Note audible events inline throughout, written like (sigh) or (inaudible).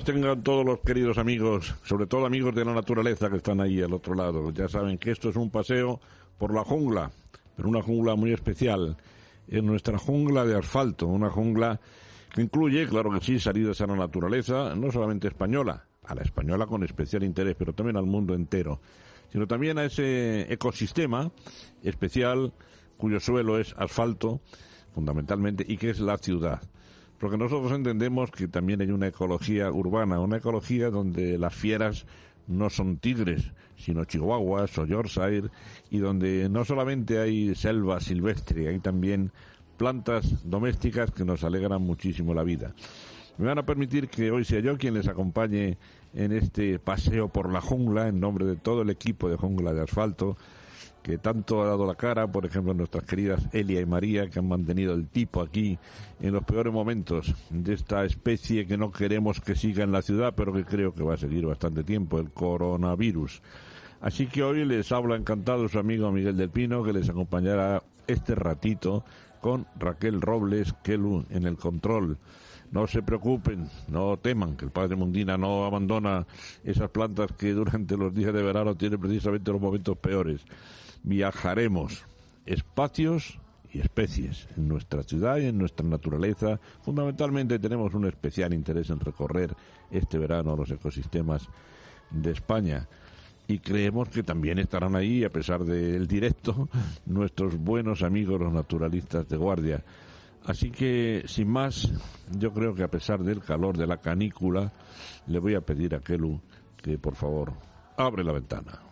Tengan todos los queridos amigos, sobre todo amigos de la naturaleza que están ahí al otro lado. Ya saben que esto es un paseo por la jungla, pero una jungla muy especial. Es nuestra jungla de asfalto, una jungla que incluye, claro que sí, salidas a la naturaleza, no solamente española, a la española con especial interés, pero también al mundo entero, sino también a ese ecosistema especial cuyo suelo es asfalto, fundamentalmente, y que es la ciudad porque nosotros entendemos que también hay una ecología urbana, una ecología donde las fieras no son tigres, sino chihuahuas o yorkshire, y donde no solamente hay selva silvestre, hay también plantas domésticas que nos alegran muchísimo la vida. Me van a permitir que hoy sea yo quien les acompañe en este paseo por la jungla, en nombre de todo el equipo de Jungla de Asfalto, que tanto ha dado la cara, por ejemplo, nuestras queridas Elia y María, que han mantenido el tipo aquí en los peores momentos de esta especie que no queremos que siga en la ciudad, pero que creo que va a seguir bastante tiempo, el coronavirus. Así que hoy les habla encantado su amigo Miguel del Pino, que les acompañará este ratito con Raquel Robles Kelu en el control. No se preocupen, no teman, que el Padre Mundina no abandona esas plantas que durante los días de verano tienen precisamente los momentos peores viajaremos espacios y especies en nuestra ciudad y en nuestra naturaleza. Fundamentalmente tenemos un especial interés en recorrer este verano los ecosistemas de España. Y creemos que también estarán ahí, a pesar del directo, (laughs) nuestros buenos amigos los naturalistas de guardia. Así que, sin más, yo creo que a pesar del calor de la canícula, le voy a pedir a Kelu que, por favor, abre la ventana.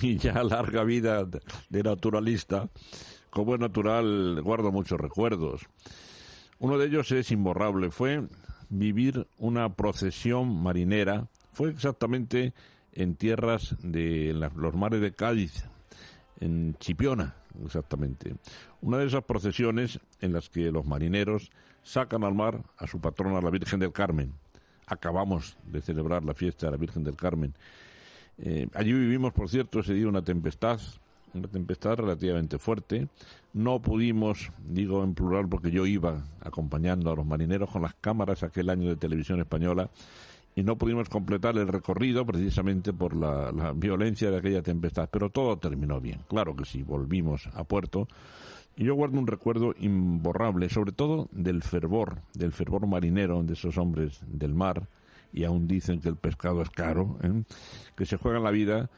(laughs) mi ya larga vida de naturalista, como es natural, guardo muchos recuerdos. Uno de ellos es imborrable, fue vivir una procesión marinera, fue exactamente en tierras de los mares de Cádiz, en Chipiona, exactamente. Una de esas procesiones en las que los marineros sacan al mar a su patrona, la Virgen del Carmen. Acabamos de celebrar la fiesta de la Virgen del Carmen eh, allí vivimos, por cierto, ese día una tempestad, una tempestad relativamente fuerte. No pudimos, digo en plural porque yo iba acompañando a los marineros con las cámaras aquel año de televisión española y no pudimos completar el recorrido precisamente por la, la, violencia de aquella tempestad, pero todo terminó bien. Claro que sí, volvimos a puerto y yo guardo un recuerdo imborrable, sobre todo del fervor, del fervor marinero de esos hombres del mar, y aún dicen que el pescado es caro, ¿eh? que se juegan la vida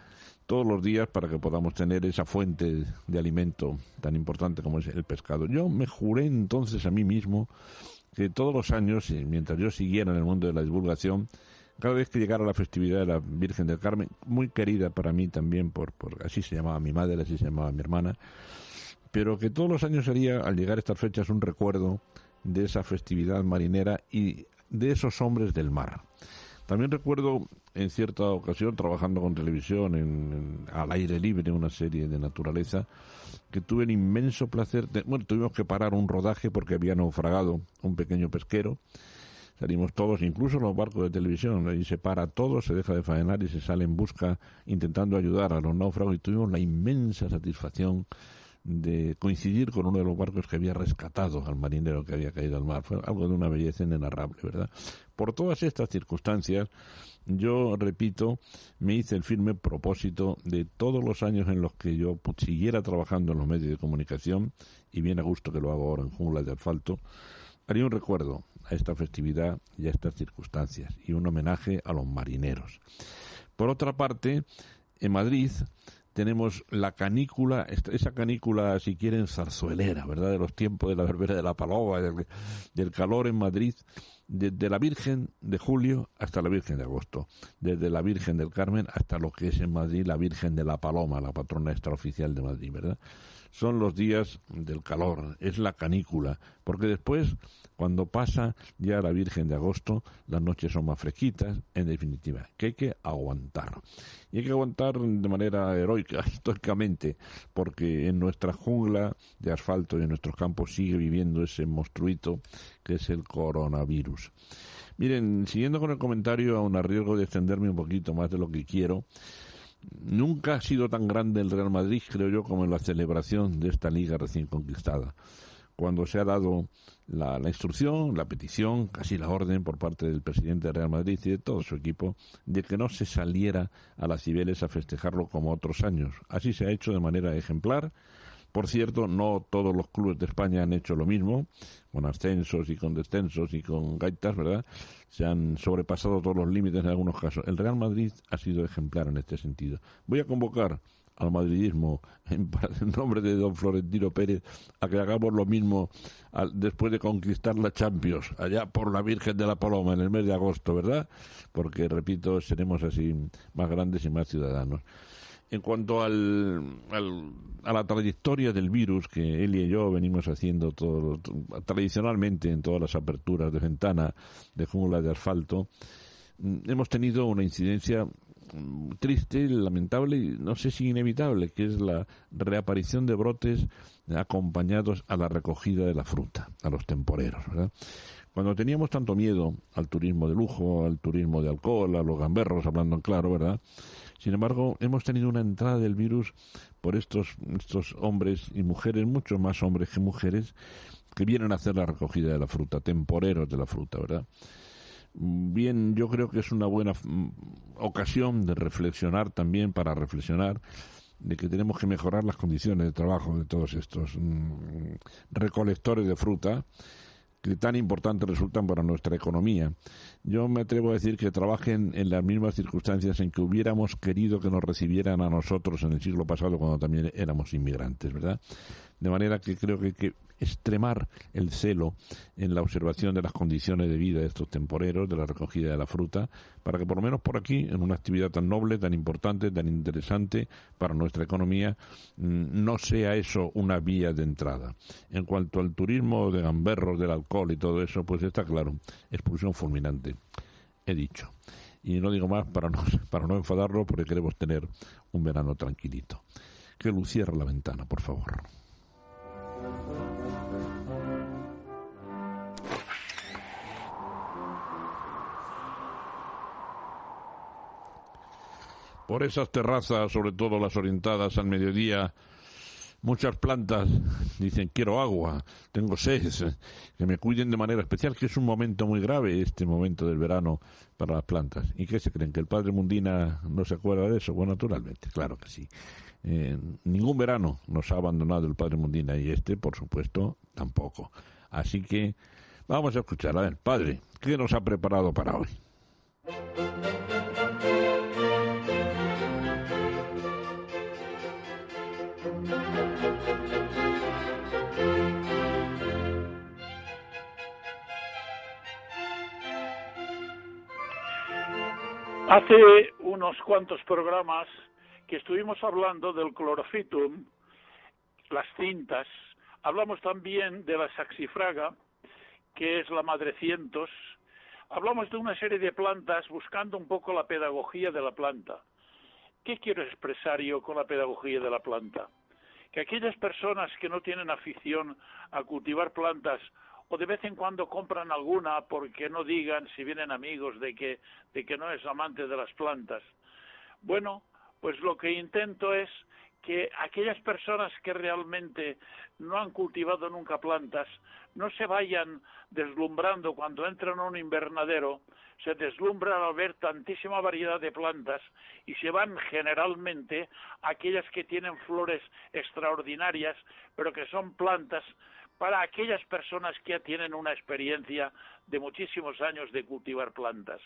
todos los días para que podamos tener esa fuente de alimento tan importante como es el pescado. Yo me juré entonces a mí mismo que todos los años, mientras yo siguiera en el mundo de la divulgación, cada vez que llegara la festividad de la Virgen del Carmen, muy querida para mí también, por, por así se llamaba mi madre, así se llamaba mi hermana, pero que todos los años sería, al llegar a estas fechas, un recuerdo de esa festividad marinera y de esos hombres del mar. También recuerdo en cierta ocasión trabajando con televisión en, al aire libre, una serie de naturaleza, que tuve el inmenso placer de, bueno, tuvimos que parar un rodaje porque había naufragado un pequeño pesquero. Salimos todos, incluso los barcos de televisión, y se para todo, se deja de faenar y se sale en busca intentando ayudar a los náufragos y tuvimos la inmensa satisfacción de coincidir con uno de los barcos que había rescatado al marinero que había caído al mar. Fue algo de una belleza inenarrable, ¿verdad? Por todas estas circunstancias, yo repito, me hice el firme propósito de todos los años en los que yo siguiera trabajando en los medios de comunicación, y bien a gusto que lo hago ahora en Jungla de Asfalto, haría un recuerdo a esta festividad y a estas circunstancias, y un homenaje a los marineros. Por otra parte, en Madrid tenemos la canícula, esa canícula, si quieren, zarzuelera, ¿verdad? De los tiempos de la verbena de la paloma, del, calor en Madrid, desde la Virgen de Julio hasta la Virgen de Agosto, desde la Virgen del Carmen hasta lo que es en Madrid la Virgen de la Paloma, la patrona extraoficial de Madrid, ¿verdad? Son los días del calor, es la canícula, porque después cuando pasa ya la Virgen de agosto, las noches son más fresquitas, en definitiva, que hay que aguantar. Y hay que aguantar de manera heroica, (laughs) históricamente, porque en nuestra jungla de asfalto y en nuestros campos sigue viviendo ese monstruito que es el coronavirus. Miren, siguiendo con el comentario, aún a riesgo de extenderme un poquito más de lo que quiero, nunca ha sido tan grande el Real Madrid, creo yo, como en la celebración de esta liga recién conquistada cuando se ha dado la, instrucción, la petición, casi la orden por parte del presidente de Real Madrid y de todo su equipo de que no se saliera a las Cibeles a festejarlo como otros años. Así se ha hecho de manera ejemplar. Por cierto, no todos los clubes de España han hecho lo mismo, con ascensos y con descensos y con gaitas, ¿verdad? Se han sobrepasado todos los límites en algunos casos. El Real Madrid ha sido ejemplar en este sentido. Voy a convocar al madridismo (laughs) en, nombre de don Florentino Pérez a que hagamos lo mismo después de conquistar la Champions allá por la Virgen de la Paloma en el mes de agosto, ¿verdad? Porque, repito, seremos así más grandes y más ciudadanos. En cuanto al, a la trayectoria del virus que él y yo venimos haciendo todo, tradicionalmente en todas las aperturas de ventana de jungla de asfalto, mm, hemos tenido una incidencia triste, lamentable y no sé si inevitable, que es la reaparición de brotes acompañados a la recogida de la fruta, a los temporeros. Cuando teníamos tanto miedo al turismo de lujo, al turismo de alcohol, a los gamberros, hablando en claro, ¿verdad? Sin embargo, hemos tenido una entrada del virus por estos, estos hombres y mujeres, muchos más hombres que mujeres, que vienen a hacer la recogida de la fruta, temporeros de la fruta, ¿verdad? Bien, yo creo que es una buena mm, ocasión de reflexionar también para reflexionar de que tenemos que mejorar las condiciones de trabajo de todos estos mm, recolectores de fruta que tan importantes resultan para nuestra economía. Yo me atrevo a decir que trabajen en las mismas circunstancias en que hubiéramos querido que nos recibieran a nosotros en el siglo pasado cuando también éramos inmigrantes, ¿verdad? De manera que creo que hay que extremar el celo en la observación de las condiciones de vida de estos temporeros, de la recogida de la fruta, para que por lo menos por aquí, en una actividad tan noble, tan importante, tan interesante para nuestra economía, mm, no sea eso una vía de entrada. En cuanto al turismo de gamberros, del alcohol y todo eso, pues está claro, expulsión fulminante. He dicho. Y no digo más para no, (laughs) para no enfadarlo, porque queremos tener un verano tranquilito. Que luz cierre la ventana, por favor. por esas terrazas, sobre todo las orientadas al mediodía, muchas plantas dicen quiero agua, tengo sed, que me cuiden de manera especial, que es un momento muy grave este momento del verano para las plantas. ¿Y qué se creen? ¿Que el padre Mundina no se acuerda de eso? Bueno, naturalmente, claro que sí. Eh, ningún verano nos ha abandonado el padre Mundina y este, por supuesto, tampoco. Así que vamos a escuchar. A ver, padre, ¿qué nos ha preparado para hoy? Hace unos cuantos programas que estuvimos hablando del clorofitum, las cintas, hablamos también de la saxifraga, que es la madre cientos, hablamos de una serie de plantas buscando un poco la pedagogía de la planta. ¿Qué quiero expresar yo con la pedagogía de la planta? Que aquellas personas que no tienen afición a cultivar plantas o de vez en cuando compran alguna porque no digan si vienen amigos de que, de que no es amante de las plantas. Bueno, pues lo que intento es que aquellas personas que realmente no han cultivado nunca plantas no se vayan deslumbrando cuando entran a un invernadero, se deslumbran al ver tantísima variedad de plantas y se van generalmente aquellas que tienen flores extraordinarias, pero que son plantas para aquellas personas que ya tienen una experiencia de muchísimos años de cultivar plantas.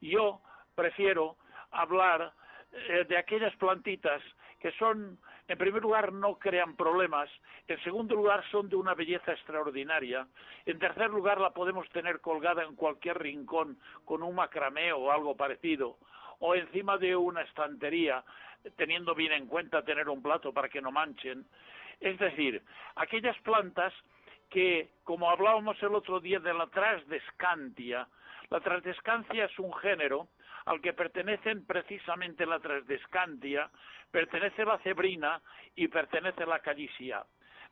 Yo prefiero hablar eh, de aquellas plantitas que son, en primer lugar, no crean problemas, en segundo lugar, son de una belleza extraordinaria, en tercer lugar, la podemos tener colgada en cualquier rincón con un macramé o algo parecido, o encima de una estantería, teniendo bien en cuenta tener un plato para que no manchen. Es decir, aquellas plantas que, como hablábamos el otro día de la trasdescantia, la trasdescantia es un género al que pertenecen precisamente la trasdescantia, pertenece la cebrina y pertenece la calicia.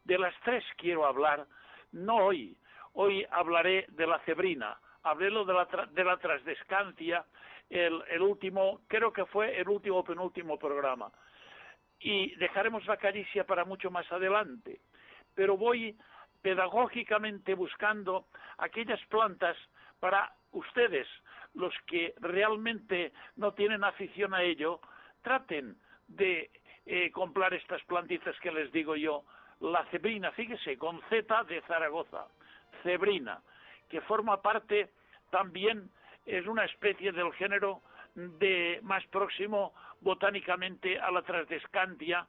De las tres quiero hablar, no hoy, hoy hablaré de la cebrina, hablé de la, de la trasdescantia, el, el último, creo que fue el último penúltimo programa. Y dejaremos la calicia para mucho más adelante. Pero voy pedagógicamente buscando aquellas plantas para ustedes, los que realmente no tienen afición a ello, traten de eh, comprar estas plantitas que les digo yo. La cebrina, fíjese, con Z de Zaragoza, cebrina, que forma parte también, es una especie del género de más próximo botánicamente a la trasdescantia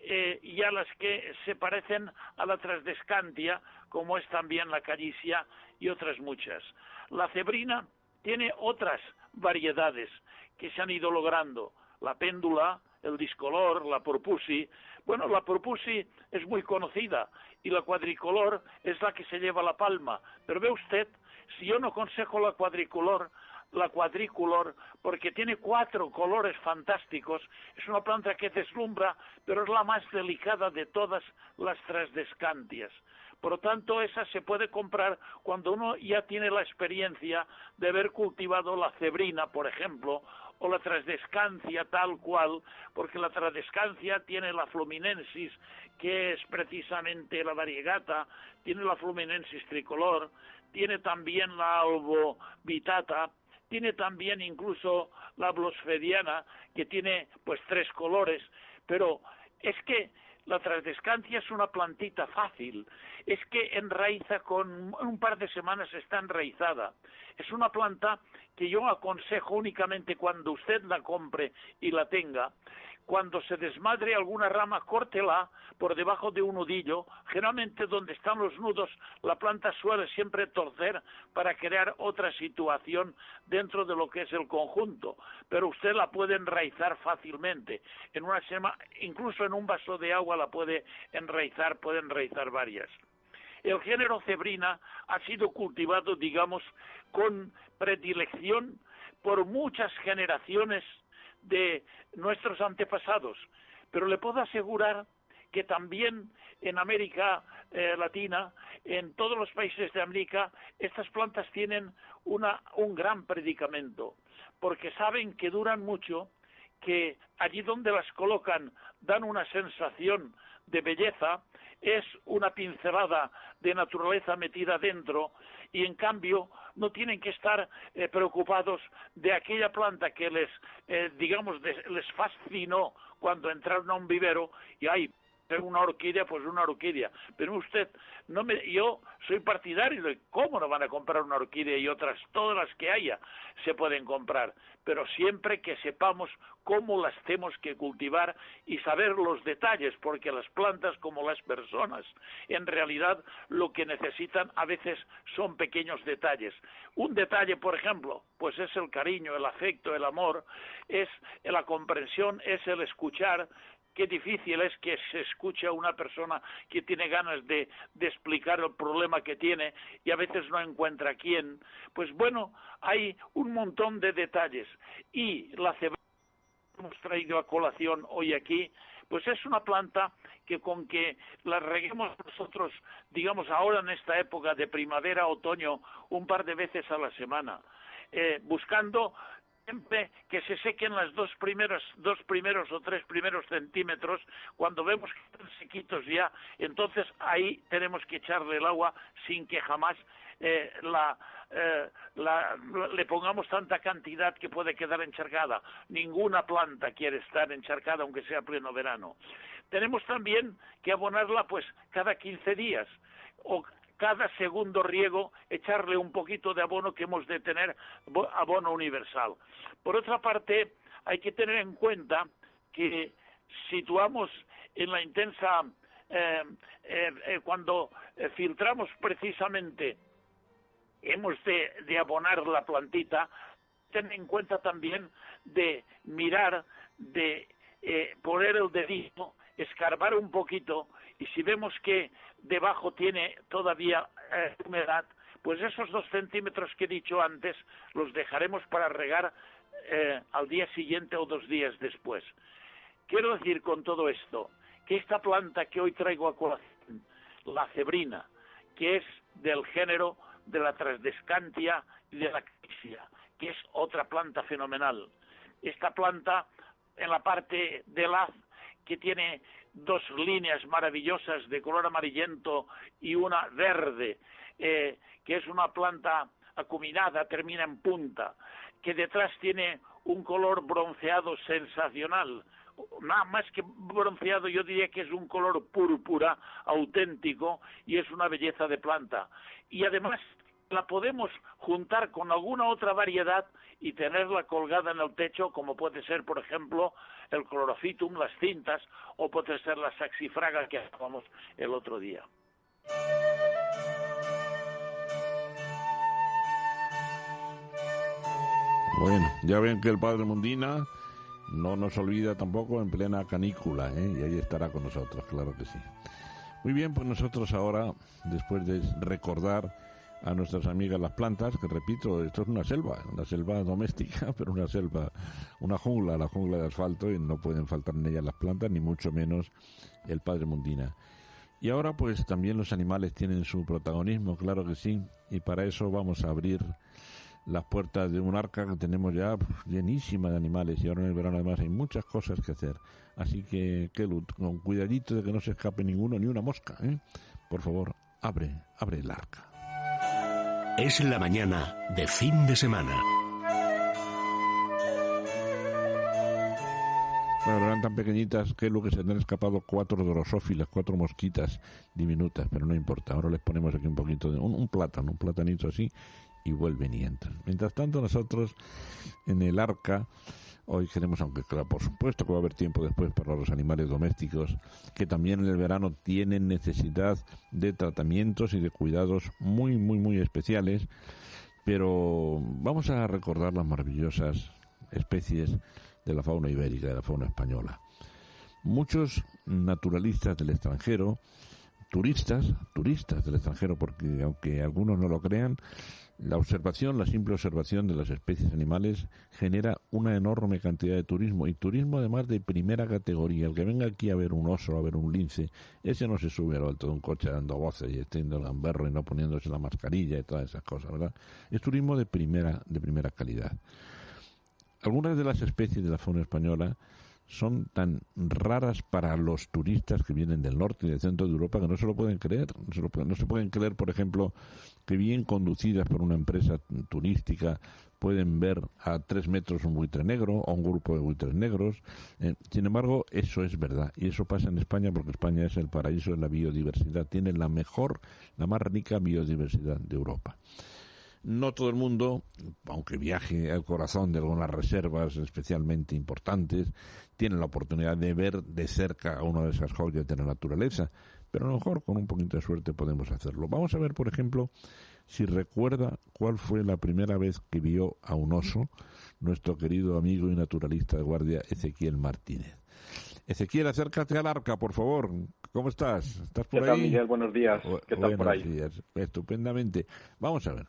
eh, y a las que se parecen a la trasdescantia, como es también la caricia y otras muchas. La cebrina tiene otras variedades que se han ido logrando. La péndula, el discolor, la porpusi. Bueno, la porpusi es muy conocida y la cuadricolor es la que se lleva la palma. Pero ve usted, si yo no consejo la cuadricolor, la cuadricolor, porque tiene cuatro colores fantásticos, es una planta que deslumbra, pero es la más delicada de todas las trasdescantias. Por lo tanto, esa se puede comprar cuando uno ya tiene la experiencia de haber cultivado la cebrina, por ejemplo, o la trasdescancia tal cual, porque la trasdescancia tiene la fluminensis, que es precisamente la variegata, tiene la fluminensis tricolor, tiene también la albovitata, tiene también incluso la blosfediana, que tiene pues tres colores, pero es que la trasdescancia es una plantita fácil, es que enraiza con un par de semanas está enraizada. Es una planta que yo aconsejo únicamente cuando usted la compre y la tenga, cuando se desmadre alguna rama, córtela por debajo de un nudillo. Generalmente donde están los nudos, la planta suele siempre torcer para crear otra situación dentro de lo que es el conjunto. Pero usted la puede enraizar fácilmente. En una incluso en un vaso de agua la puede enraizar, puede enraizar varias. El género cebrina ha sido cultivado, digamos, con predilección por muchas generaciones de nuestros antepasados, pero le puedo asegurar que también en América eh, Latina, en todos los países de América, estas plantas tienen una, un gran predicamento, porque saben que duran mucho, que allí donde las colocan dan una sensación de belleza, es una pincelada de naturaleza metida dentro y en cambio no tienen que estar eh, preocupados de aquella planta que les, eh, digamos, les fascinó cuando entraron a un vivero y hay una orquídea, pues una orquídea. Pero usted, no me, yo soy partidario de cómo no van a comprar una orquídea y otras, todas las que haya se pueden comprar, pero siempre que sepamos cómo las tenemos que cultivar y saber los detalles, porque las plantas como las personas, en realidad lo que necesitan a veces son pequeños detalles. Un detalle, por ejemplo, pues es el cariño, el afecto, el amor, es la comprensión, es el escuchar, qué difícil es que se escuche a una persona que tiene ganas de, explicar el problema que tiene y a veces no encuentra quién. Pues bueno, hay un montón de detalles. Y la cebada que hemos traído a colación hoy aquí, pues es una planta que con que la reguemos nosotros, digamos ahora en esta época de primavera, otoño, un par de veces a la semana, eh, buscando siempre que se sequen las dos primeros, dos primeros o tres primeros centímetros, cuando vemos que están sequitos ya, entonces ahí tenemos que echarle el agua sin que jamás eh, eh, le pongamos tanta cantidad que puede quedar encharcada. Ninguna planta quiere estar encharcada aunque sea pleno verano. Tenemos también que abonarla pues cada 15 días o cada segundo riego echarle un poquito de abono que hemos de tener abono universal. Por otra parte, hay que tener en cuenta que situamos en la intensa eh, eh, eh, cuando filtramos precisamente hemos de, abonar la plantita, tener en cuenta también de mirar, de poner el dedito, escarbar un poquito y si vemos que debajo tiene todavía eh, humedad, pues esos dos centímetros que he dicho antes los dejaremos para regar eh, al día siguiente o dos días después. Quiero decir con todo esto que esta planta que hoy traigo a colación, la cebrina, que es del género de la trasdescantia y de la crisia, que es otra planta fenomenal. Esta planta, en la parte del haz, que tiene dos líneas maravillosas de color amarillento y una verde, eh, que es una planta acuminada, termina en punta, que detrás tiene un color bronceado sensacional, nada más que bronceado, yo diría que es un color púrpura auténtico y es una belleza de planta. Y además la podemos juntar con alguna otra variedad y tenerla colgada en el techo, como puede ser, por ejemplo, el clorofitum, las cintas, o puede ser la saxifraga que hablábamos el otro día. Bueno, ya ven que el padre Mundina no nos olvida tampoco en plena canícula, ¿eh? y ahí estará con nosotros, claro que sí. Muy bien, pues nosotros ahora, después de recordar a nuestras amigas las plantas, que repito, esto es una selva, una selva doméstica, (laughs) pero una selva, una jungla, la jungla de asfalto, y no pueden faltar en ella las plantas, ni mucho menos el padre Mundina. Y ahora pues también los animales tienen su protagonismo, claro que sí, y para eso vamos a abrir las puertas de un arca que tenemos ya llenísima de animales y ahora en el verano además hay muchas cosas que hacer. Así que, con cuidadito de que no se escape ninguno, ni una mosca, ¿eh? Por favor, abre, abre el arca. Es la mañana de fin de semana. Bueno, eran tan pequeñitas que lo se han escapado cuatro drosófilas, cuatro mosquitas diminutas, pero no importa. Ahora les ponemos aquí un poquito de un, plátano, un platanito así, y vuelven y entran. Mientras tanto, nosotros en el arca Hoy queremos, aunque claro, por supuesto que va a haber tiempo después para los animales domésticos, que también en el verano tienen necesidad de tratamientos y de cuidados muy, muy, muy especiales, pero vamos a recordar las maravillosas especies de la fauna ibérica, de la fauna española. Muchos naturalistas del extranjero, turistas, turistas del extranjero, porque aunque algunos no lo crean, la observación, la simple observación de las especies animales genera una enorme cantidad de turismo y turismo además de primera categoría. El que venga aquí a ver un oso, a ver un lince, ese no se sube al alto de un coche dando voces y extiendo el gamberro y no poniéndose la mascarilla y todas esas cosas, ¿verdad? Es turismo de primera, de primera calidad. Algunas de las especies de la fauna española son tan raras para los turistas que vienen del norte y del centro de Europa que no se lo pueden creer. No se, pueden, no se pueden creer, por ejemplo, que bien conducidas por una empresa turística pueden ver a tres metros un buitre negro o un grupo de buitres negros. Eh, sin embargo, eso es verdad y eso pasa en España porque España es el paraíso de la biodiversidad. Tiene la mejor, la más rica biodiversidad de Europa. No todo el mundo, aunque viaje al corazón de algunas reservas especialmente importantes, tiene la oportunidad de ver de cerca a una de esas joyas de la naturaleza, pero a lo mejor con un poquito de suerte podemos hacerlo. Vamos a ver, por ejemplo, si recuerda cuál fue la primera vez que vio a un oso nuestro querido amigo y naturalista de guardia Ezequiel Martínez. Ezequiel, acércate al arca, por favor. ¿Cómo estás? ¿Estás por ¿Qué ahí? tal, Miguel? Buenos días. ¿Qué tal por ahí? Días. Estupendamente. Vamos a ver,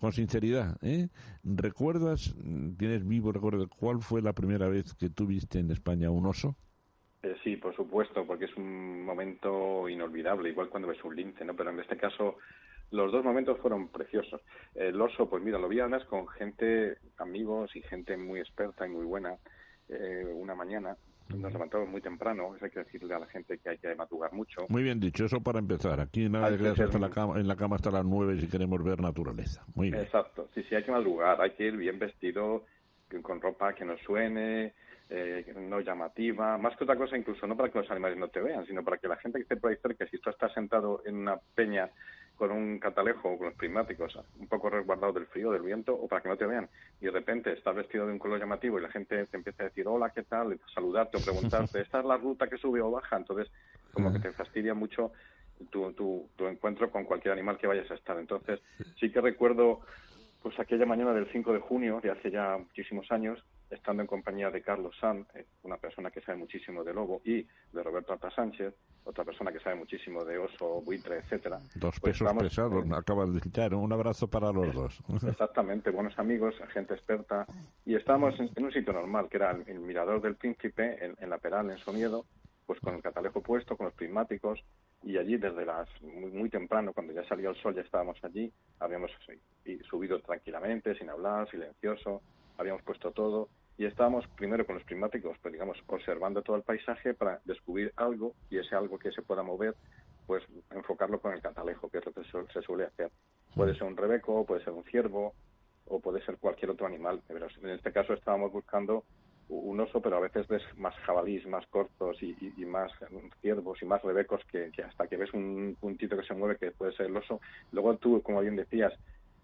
con sinceridad, ¿eh? ¿recuerdas, tienes vivo recuerdo, cuál fue la primera vez que tú viste en España un oso? Eh, sí, por supuesto, porque es un momento inolvidable, igual cuando ves un lince, ¿no? Pero en este caso los dos momentos fueron preciosos. El oso, pues mira, lo vi además con gente, amigos y gente muy experta y muy buena, eh, una mañana. Nos levantamos muy temprano, eso hay que decirle a la gente que hay que madrugar mucho. Muy bien dicho, eso para empezar. Aquí nada Hay de que quedarse ser hasta muy- la cama, en la cama hasta las nueve si queremos ver naturaleza. Muy bien. Exacto, sí, sí, hay que madrugar, hay que ir bien vestido, con ropa que no suene, eh, no llamativa, más que otra cosa incluso no para que los animales no te vean, sino para que la gente que esté por ahí cerca, si tú estás sentado en una peña con un catalejo o con los prismáticos un poco resguardado del frío, del viento, o para que no te vean, y de repente estás vestido de un color llamativo y la gente te empieza a decir hola, ¿qué tal? Y saludarte o preguntarte, (laughs) ¿esta es la ruta que sube o baja? Entonces, como que te fastidia mucho tu, tu, tu encuentro con cualquier animal que vayas a estar. Entonces, sí que recuerdo pues aquella mañana del 5 de junio, de hace ya muchísimos años, estando en compañía de Carlos Sanz, eh, una persona que sabe muchísimo de lobo, y de Roberto Ata Sánchez, otra persona que sabe muchísimo de oso, buitre, etcétera. Dos Pues pesos pesados, eh, acabas de citar. Un abrazo para los dos. Exactamente, buenos amigos, gente experta. Y estábamos en, en un sitio normal, que era el, el Mirador del Príncipe, en, en La Peral, en Somiedo, pues con el catalejo puesto, con los prismáticos, y allí desde las muy, muy temprano, cuando ya salía el sol, ya estábamos allí, habíamos y subido tranquilamente, sin hablar, silencioso, habíamos puesto todo, y estábamos primero con los prismáticos, pues digamos, observando todo el paisaje para descubrir algo, y ese algo que se pueda mover, pues enfocarlo con el catalejo, que es lo que su- se suele hacer. Puede ser un rebeco, puede ser un ciervo, o puede ser cualquier otro animal. Pero en este caso estábamos buscando un oso, pero a veces ves más jabalís, más cortos y, y- y más ciervos y más rebecos que, que hasta que ves un puntito que se mueve que puede ser el oso. Luego tú, como bien decías,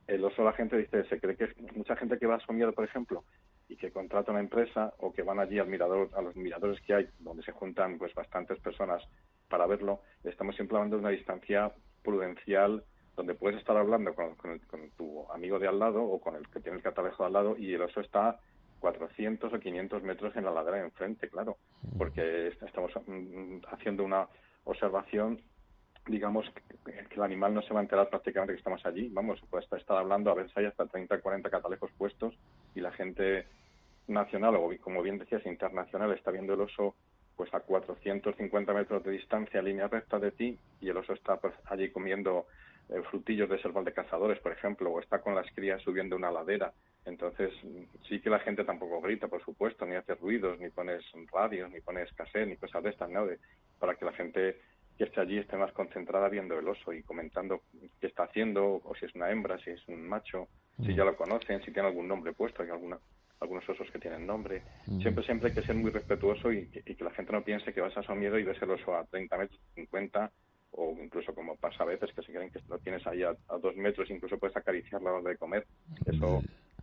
el oso la gente dice, se cree que mucha gente que va a Somiedo, por ejemplo, y que contrata una empresa o que van allí al mirador, a los miradores que hay, donde se juntan pues bastantes personas para verlo, estamos siempre hablando de una distancia prudencial donde puedes estar hablando con, con tu amigo de al lado o con el que tiene el catalejo de al lado y el oso está 400 o 500 metros en la ladera de enfrente, claro, porque est- estamos mm, haciendo una observación, digamos, que, el animal no se va a enterar prácticamente que estamos allí. Vamos, puede estar, hablando, a veces hay hasta 30, 40 catalejos puestos y la gente nacional o, como bien decías, internacional está viendo el oso pues a 450 metros de distancia, línea recta de ti, y el oso está pues, allí comiendo eh, frutillos de selva de cazadores, por ejemplo, o está con las crías subiendo una ladera. Entonces, sí que la gente tampoco grita, por supuesto, ni hace ruidos, ni pones radios, ni pones cassette, ni cosas de estas, ¿no? De- para que la gente que esté allí esté más concentrada viendo el oso y comentando qué está haciendo, o si es una hembra, si es un macho, si ya lo conocen, si tiene algún nombre puesto, hay alguna, algunos osos que tienen nombre. Siempre, siempre hay que ser muy respetuoso y, que- y que la gente no piense que vas a miedo y ves el oso a 30 metros, 50, o incluso como pasa a veces que se creen que lo tienes ahí a, a dos metros, incluso puedes acariciarlo a la hora de comer. Eso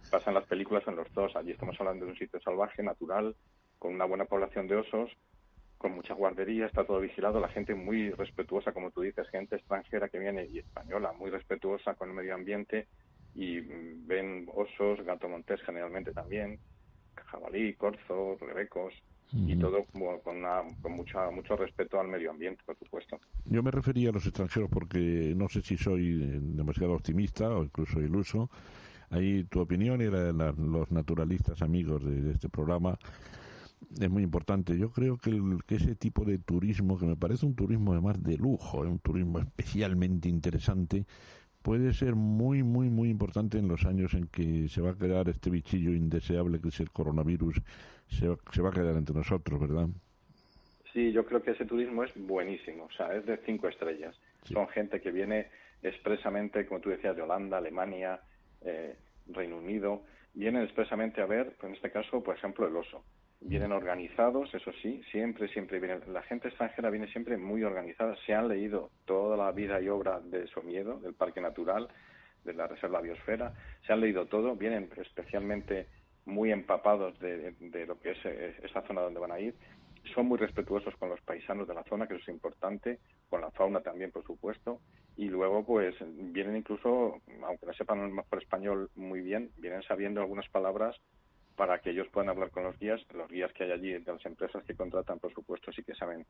pasa en las películas en los dos. Allí estamos hablando de un sitio salvaje, natural, con una buena población de osos, con mucha guardería, está todo vigilado, la gente muy respetuosa, como tú dices, gente extranjera que viene y española, muy respetuosa con el medio ambiente y mm, ven osos, gato montés generalmente también, jabalí, corzo, rebecos y todo con, una, con mucha, mucho respeto al medio ambiente, por supuesto. Yo me refería a los extranjeros porque no sé si soy eh, demasiado optimista o incluso iluso. Ahí tu opinión y la de la- los naturalistas amigos de, de este programa es muy importante. Yo creo que, el- que ese tipo de turismo, que me parece un turismo además de lujo, eh, un turismo especialmente interesante, puede ser muy, muy, muy importante en los años en que se va a quedar este bichillo indeseable que es el coronavirus, se, va- se va a quedar entre nosotros, ¿verdad? Sí, yo creo que ese turismo es buenísimo, o sea, es de cinco estrellas. Sí. Son gente que viene expresamente, como tú decías, de Holanda, Alemania, eh, Reino Unido, vienen expresamente a ver, pues en este caso, por ejemplo, el oso. Vienen organizados, eso sí, siempre, siempre vienen. La gente extranjera viene siempre muy organizada. Se han leído toda la vida y obra de Somiedo, del Parque Natural, de la Reserva Biosfera. Se han leído todo, vienen especialmente muy empapados de, lo que es eh, esa zona donde van a ir. Son muy respetuosos con los paisanos de la zona, que eso es importante, con la fauna también, por supuesto. Y luego, pues, vienen incluso, aunque no sepan mejor español muy bien, vienen sabiendo algunas palabras para que ellos puedan hablar con los guías. Los guías que hay allí de las empresas que contratan, por supuesto, sí que saben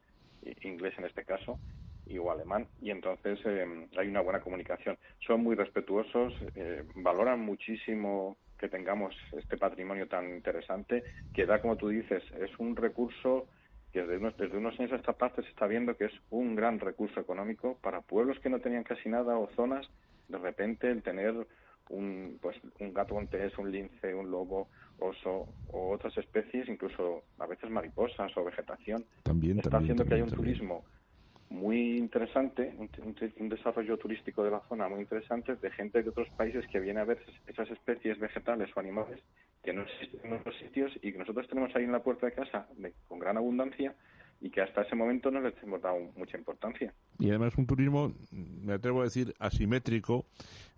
inglés en este caso y o alemán y entonces eh, hay una buena comunicación. Son muy respetuosos, eh, valoran muchísimo que tengamos este patrimonio tan interesante que da, como tú dices, es un recurso que desde unos, desde unos años a esta parte se está viendo que es un gran recurso económico para pueblos que no tenían casi nada o zonas, de repente el tener un, pues, un gato montés, un lince, un lobo, oso o otras especies, incluso a veces mariposas o vegetación, también, está haciendo que haya un turismo muy interesante, un, desarrollo turístico de la zona muy interesante de gente de otros países que viene a ver esas especies vegetales o animales que no existen en otros sitios y que nosotros tenemos ahí en la puerta de casa con gran abundancia y que hasta ese momento no les hemos dado mucha importancia. Y además un turismo, me atrevo a decir, asimétrico,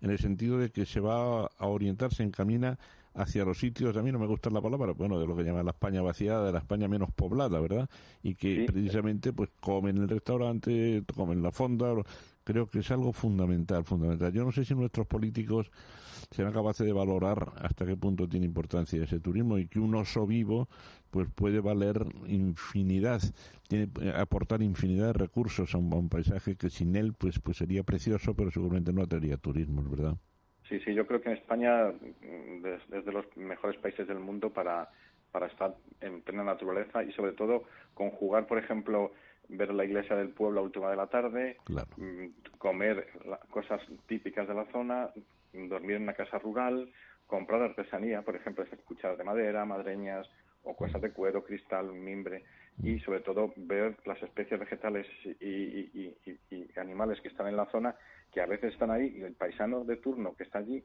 en el sentido de que se va a orientar, se encamina hacia los sitios, a mí no me gusta la palabra, bueno, de lo que llaman la España vaciada, de la España menos poblada, ¿verdad? Y que precisamente pues comen en el restaurante, comen la fonda, creo que es algo fundamental, fundamental. Yo no sé si nuestros políticos serán capaces de valorar hasta qué punto tiene importancia ese turismo y que un oso vivo pues puede valer infinidad, tiene aportar infinidad de recursos a un, paisaje que sin él pues pues sería precioso, pero seguramente no tendría turismo, ¿verdad? Sí, sí, yo creo que en España es, de los mejores países del mundo para, para estar en plena naturaleza y sobre todo conjugar, por ejemplo, ver la iglesia del pueblo a última de la tarde, mm, comer cosas típicas de la zona, dormir en una casa rural, comprar artesanía, por ejemplo, cucharas de madera, madreñas o cosas de cuero, cristal, mimbre y sobre todo ver las especies vegetales y, animales que están en la zona que a veces están ahí y el paisano de turno que está allí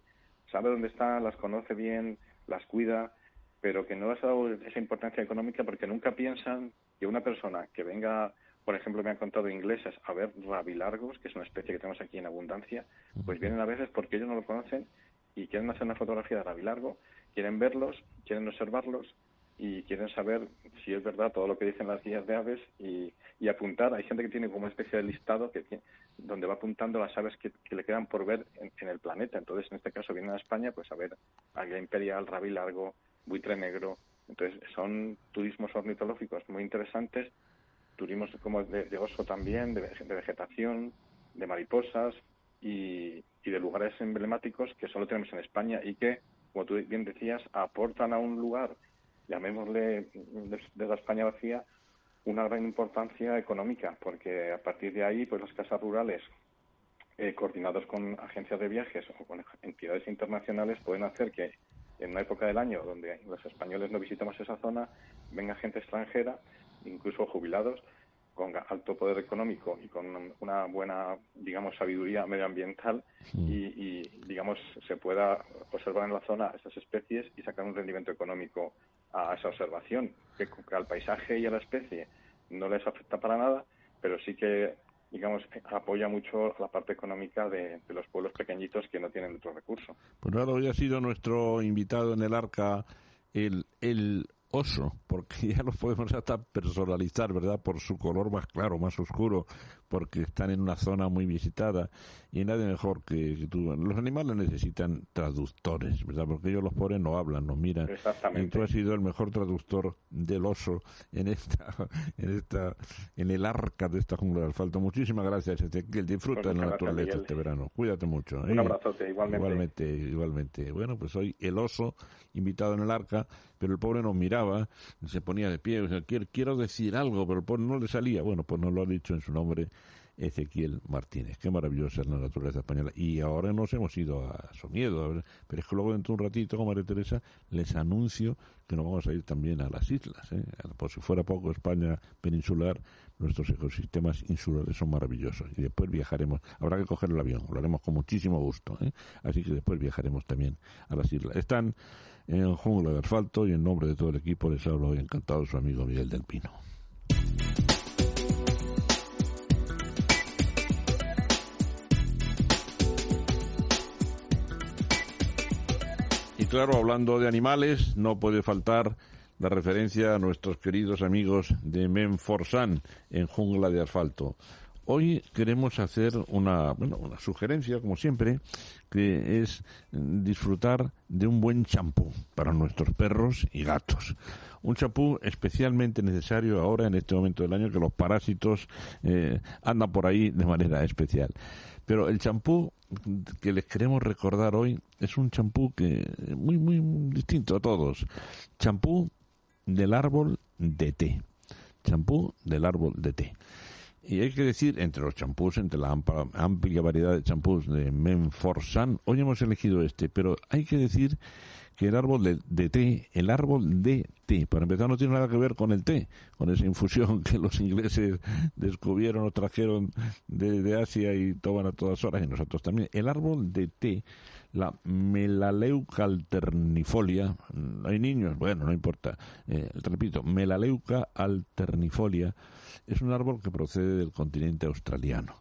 sabe dónde están, las conoce bien, las cuida, pero que no les ha dado esa importancia económica porque nunca piensan que una persona que venga, por ejemplo, me han contado ingleses a ver rabilargos, que es una especie que tenemos aquí en abundancia, pues vienen a veces porque ellos no lo conocen y quieren hacer una fotografía de rabilargo, quieren verlos, quieren observarlos y quieren saber si es verdad todo lo que dicen las guías de aves y, apuntar. Hay gente que tiene como una especie de listado que donde va apuntando las aves que, le quedan por ver en, el planeta. Entonces, en este caso, vienen a España pues a ver águila imperial, rabilargo, buitre negro. Entonces, son turismos ornitológicos muy interesantes, turismos como de, oso también, de, vegetación, de mariposas y, y de lugares emblemáticos que solo tenemos en España y que, como tú bien decías, aportan a un lugar llamémosle de la España vacía, una gran importancia económica, porque a partir de ahí, pues las casas rurales, eh, coordinados con agencias de viajes o con entidades internacionales, pueden hacer que en una época del año donde los españoles no visitamos esa zona, venga gente extranjera, incluso jubilados, con alto poder económico y con una buena, digamos, sabiduría medioambiental y, y, digamos, se pueda observar en la zona estas especies y sacar un rendimiento económico a esa observación, que, al paisaje y a la especie no les afecta para nada, pero sí que digamos, apoya mucho la parte económica de, los pueblos pequeñitos que no tienen otro recurso. Pues nada, hoy ha sido nuestro invitado en el arca el, el oso, porque (laughs) ya los podemos hasta personalizar, ¿verdad? Por su color más claro, más oscuro, porque están en una zona muy visitada y nadie mejor que, tú. Los animales necesitan traductores, ¿verdad? Porque ellos los pobres no hablan, no miran. Exactamente. Y tú has sido el mejor traductor del oso en esta, (laughs) en esta, en el arca de esta jungla de asfalto. Muchísimas gracias, Ezequiel. Disfruta de la naturaleza este verano. Cuídate mucho. Un ¿eh? abrazote, igualmente. Igualmente, igualmente. Bueno, pues hoy el oso invitado en el arca, pero el pobre nos miraba, se ponía de pie, o sea, quiero, quiero decir algo, pero el pobre no le salía. Bueno, pues no lo ha dicho en su nombre Ezequiel Martínez. Qué maravillosa es la naturaleza española. Y ahora nos hemos ido a Somiedo, pero es que luego dentro de un ratito, como María Teresa, les anuncio que nos vamos a ir también a las islas. ¿eh? Por si fuera poco España peninsular, nuestros ecosistemas insulares son maravillosos. Y después viajaremos, habrá que coger el avión, lo haremos con muchísimo gusto. ¿eh? Así que después viajaremos también a las islas. Están en Jungla de Asfalto y en nombre de todo el equipo les hablo hoy encantado su amigo Miguel del Pino. Claro, hablando de animales, no puede faltar la referencia a nuestros queridos amigos de Menforsan en Jungla de Asfalto. Hoy queremos hacer una, una sugerencia, como siempre, que es disfrutar de un buen champú para nuestros perros y gatos. Un champú especialmente necesario ahora en este momento del año que los parásitos eh, andan por ahí de manera especial. Pero el champú que les queremos recordar hoy es un champú que muy muy distinto a todos. Champú del árbol de té. Champú del árbol de té. Y hay que decir, entre los champús, entre la amplia, variedad de champús de Menforsan, hoy hemos elegido este, pero hay que decir que el árbol de, té, el árbol de té, para empezar, no tiene nada que ver con el té, con esa infusión (laughs) que los ingleses descubrieron o trajeron de, de Asia y toman a todas horas, y nosotros también. El árbol de té la melaleuca alternifolia, hay niños, bueno, no importa, eh, repito, melaleuca alternifolia es un árbol que procede del continente australiano,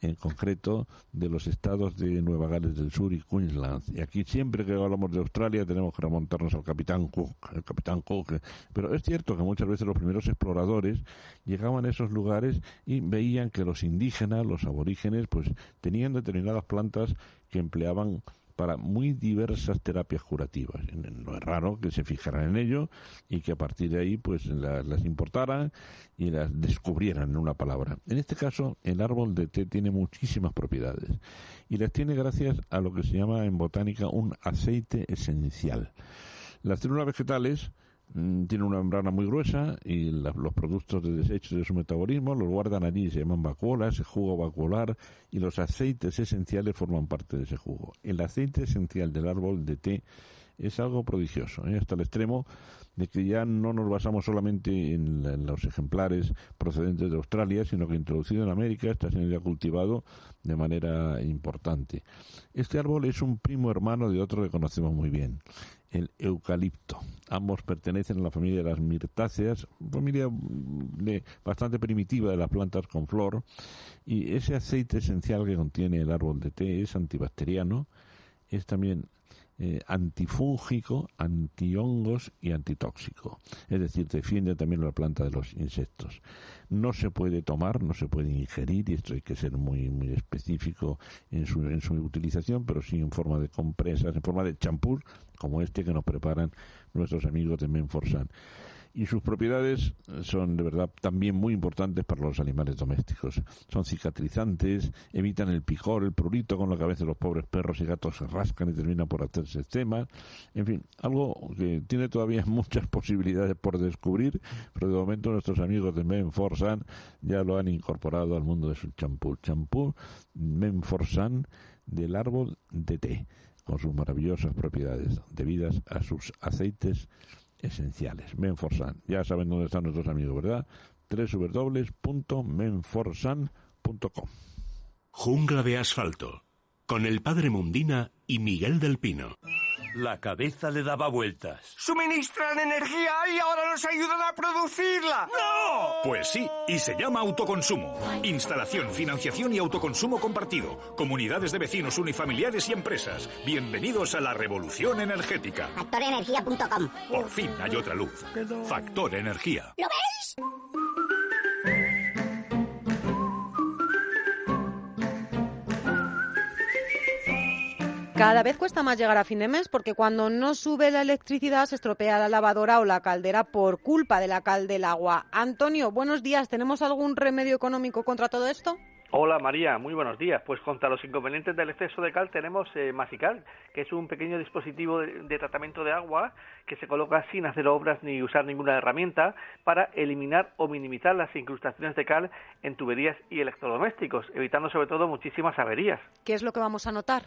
en concreto de los estados de Nueva Gales del Sur y Queensland. Y aquí siempre que hablamos de Australia tenemos que remontarnos al capitán Cook, el capitán Cook. Pero es cierto que muchas veces los primeros exploradores llegaban a esos lugares y veían que los indígenas, los aborígenes, pues tenían determinadas plantas que empleaban para muy diversas terapias curativas. No es raro que se fijaran en ello y que a partir de ahí pues las, importaran y las descubrieran en una palabra. En este caso, el árbol de té tiene muchísimas propiedades y las tiene gracias a lo que se llama en botánica un aceite esencial. Las células vegetales tiene una membrana muy gruesa y los productos de desechos de su metabolismo los guardan allí, se llaman vacuolas, jugo vacuolar y los aceites esenciales forman parte de ese jugo. El aceite esencial del árbol de té es algo prodigioso, ¿eh? hasta el extremo de que ya no nos basamos solamente en, los ejemplares procedentes de Australia, sino que introducido en América está siendo ya cultivado de manera importante. Este árbol es un primo hermano de otro que conocemos muy bien, el eucalipto. Ambos pertenecen a la familia de las mirtáceas, familia bastante primitiva de las plantas con flor, y ese aceite esencial que contiene el árbol de té es antibacteriano, es también eh, antifúngico, antihongos y antitóxico. Es decir, defiende también la planta de los insectos. No se puede tomar, no se puede ingerir, y esto hay que ser muy, muy específico en su, en su utilización, pero sí en forma de compresas, en forma de champús, como este que nos preparan nuestros amigos de Menforsan y sus propiedades son de verdad también muy importantes para los animales domésticos. Son cicatrizantes, evitan el picor, el prurito con lo que a veces los pobres perros y gatos se rascan y terminan por hacerse estemas. En fin, algo que tiene todavía (laughs) muchas posibilidades por descubrir, pero de momento nuestros amigos de Menforsan ya lo han incorporado al mundo de su champú. Champú Menforsan del árbol de té, con sus maravillosas propiedades debidas a sus aceites esenciales. Menforsan. Ya saben dónde están nuestros amigos, ¿verdad? www.menforsan.com. Jungla de asfalto. Con el padre Mundina y Miguel del Pino. La cabeza le daba vueltas. Suministran energía y ahora nos ayudan a producirla. ¡No! Pues sí, y se llama autoconsumo. Instalación, financiación y autoconsumo compartido. Comunidades de vecinos unifamiliares y empresas. Bienvenidos a la revolución energética. Factorenergía.com. Por fin hay otra luz. Factor Energía. ¿Lo ves? Cada vez cuesta más llegar a fin de mes porque cuando no sube la electricidad se estropea la lavadora o la caldera por culpa de la cal del agua. Antonio, buenos días. ¿Tenemos algún remedio económico contra todo esto? Hola María, muy buenos días. Pues contra los inconvenientes del exceso de cal tenemos eh, Masical, que es un pequeño dispositivo de, tratamiento de agua que se coloca sin hacer obras ni usar ninguna herramienta para eliminar o minimizar las incrustaciones de cal en tuberías y electrodomésticos, evitando sobre todo muchísimas averías. ¿Qué es lo que vamos a notar?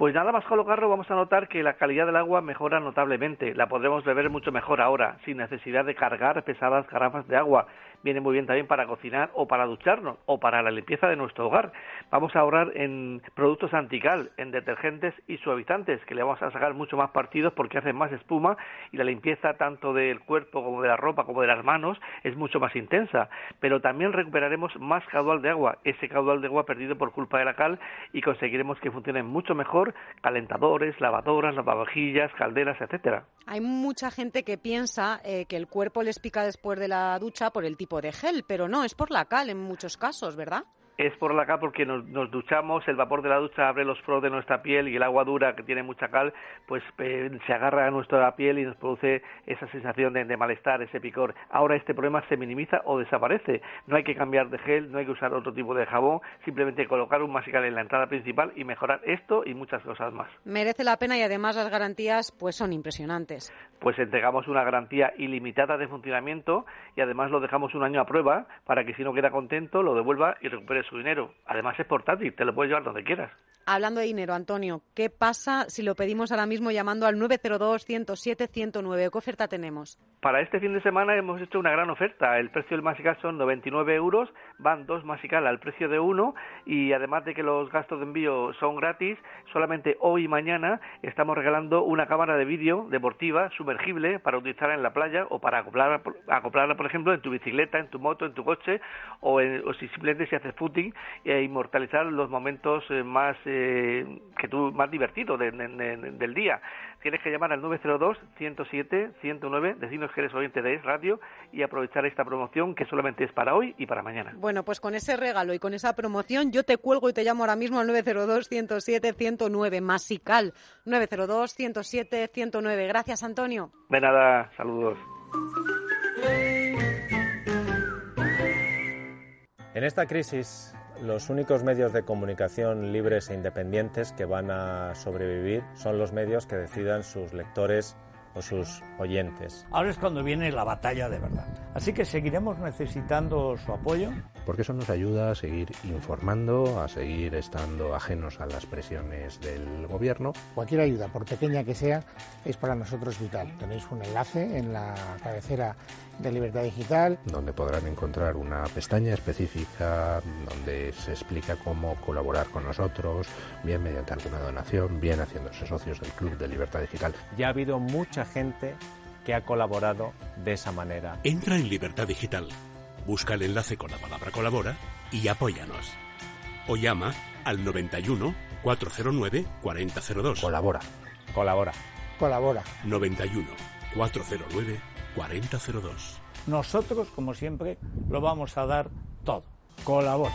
Pues nada más colocarlo vamos a notar que la calidad del agua mejora notablemente. La podremos beber mucho mejor ahora, sin necesidad de cargar pesadas garrafas de agua viene muy bien también para cocinar o para ducharnos o para la limpieza de nuestro hogar. Vamos a ahorrar en productos antical, en detergentes y suavizantes, que le vamos a sacar mucho más partidos porque hacen más espuma y la limpieza tanto del cuerpo como de la ropa como de las manos es mucho más intensa. Pero también recuperaremos más caudal de agua, ese caudal de agua perdido por culpa de la cal y conseguiremos que funcionen mucho mejor calentadores, lavadoras, lavavajillas, calderas, etcétera. Hay mucha gente que piensa eh, que el cuerpo les pica después de la ducha por el tipo de gel, pero no, es por la cal en muchos casos, ¿verdad? Es por la cal porque nos, duchamos, el vapor de la ducha abre los poros de nuestra piel y el agua dura que tiene mucha cal, pues eh, se agarra a nuestra piel y nos produce esa sensación de, malestar, ese picor. Ahora este problema se minimiza o desaparece. No hay que cambiar de gel, no hay que usar otro tipo de jabón, simplemente colocar un masical en la entrada principal y mejorar esto y muchas cosas más. Merece la pena y además las garantías pues son impresionantes. Pues entregamos una garantía ilimitada de funcionamiento y además lo dejamos un año a prueba para que si no queda contento lo devuelva y recupere su dinero. Además es portátil, te lo puedes llevar donde quieras. Hablando de dinero, Antonio, ¿qué pasa si lo pedimos ahora mismo llamando al 902-107-109? ¿Qué oferta tenemos? Para este fin de semana hemos hecho una gran oferta. El precio del Masical son 99 euros, van dos Masical al precio de uno y además de que los gastos de envío son gratis, solamente hoy y mañana estamos regalando una cámara de vídeo deportiva sumergible para utilizar en la playa o para acoplarla, acoplarla por ejemplo, en tu bicicleta, en tu moto, en tu coche o, o si simplemente si haces footing e inmortalizar los momentos eh, más eh, que tú más divertido del día. Tienes que llamar al 902-107-109, decirnos que eres oyente de Es Radio y aprovechar esta promoción que solamente es para hoy y para mañana. Bueno, pues con ese regalo y con esa promoción yo te cuelgo y te llamo ahora mismo al 902-107-109, Masical 902-107-109. Gracias, Antonio. De nada, saludos. En esta crisis los únicos medios de comunicación libres e independientes que van a sobrevivir son los medios que decidan sus lectores o sus oyentes. Ahora es cuando viene la batalla de verdad. Así que seguiremos necesitando su apoyo. Porque eso nos ayuda a seguir informando, a seguir estando ajenos a las presiones del gobierno. Cualquier ayuda, por pequeña que sea, es para nosotros vital. Tenéis un enlace en la cabecera de Libertad Digital. Donde podrán encontrar una pestaña específica donde se explica cómo colaborar con nosotros, bien mediante alguna donación, bien haciéndose socios del Club de Libertad Digital. Ya ha habido mucha gente que ha colaborado de esa manera. Entra en Libertad Digital, busca el enlace con la palabra colabora y apóyanos. O llama al 91 409 4002. Colabora. Colabora. Colabora. 91 409 4002. Nosotros, como siempre, lo vamos a dar todo. Colabora.